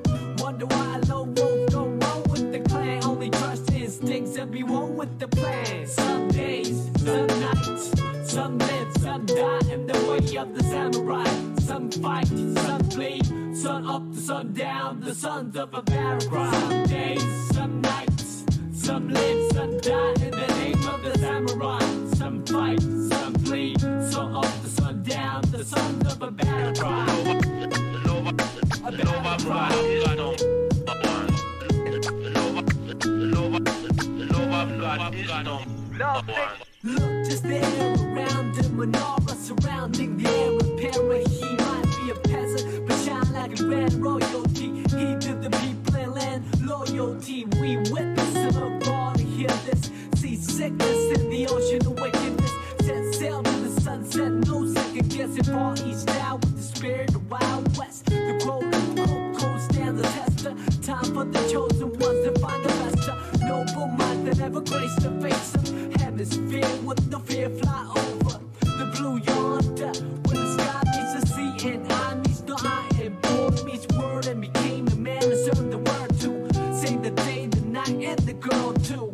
Some nights, some live, some die in the way of the samurai. Some fight, some bleed, sun up to sun down, the sons of a barracuda. Some days, some nights, some live, some die in the name of the samurai. Some fight, some bleed, sun up to sun down, the sons of a barracuda. A barracuda. Look just there around him, menorah surrounding the heir apparent. He might be a peasant, but shine like a red royalty. He to the people and loyalty. We witness him abroad to hear this. See sickness in the ocean of wickedness. Set sail to the sunset, no second guessing. Far east now with the spirit of Wild West. The golden cold cold stand the tester. Time for the chosen ones to find the best. Noble mind that ever graced the face of hemisphere with no fear fly over the blue yonder when the sky meets the sea and I meets no eye and board meets word and became a man and served the word to save the day, the night, and the girl too.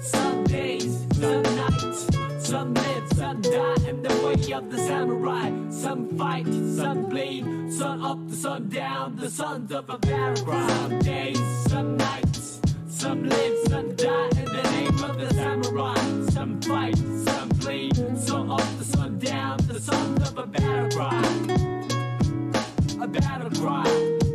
Some days, some nights, some live, some die in the way of the samurai. Some fight, some bleed, sun up to sun down, the sons of a barracuda. Some days, some nights. Some live, some die in the name of the samurai. Some fight, some flee, some up the sun down, the sound of a battle cry. A battle cry.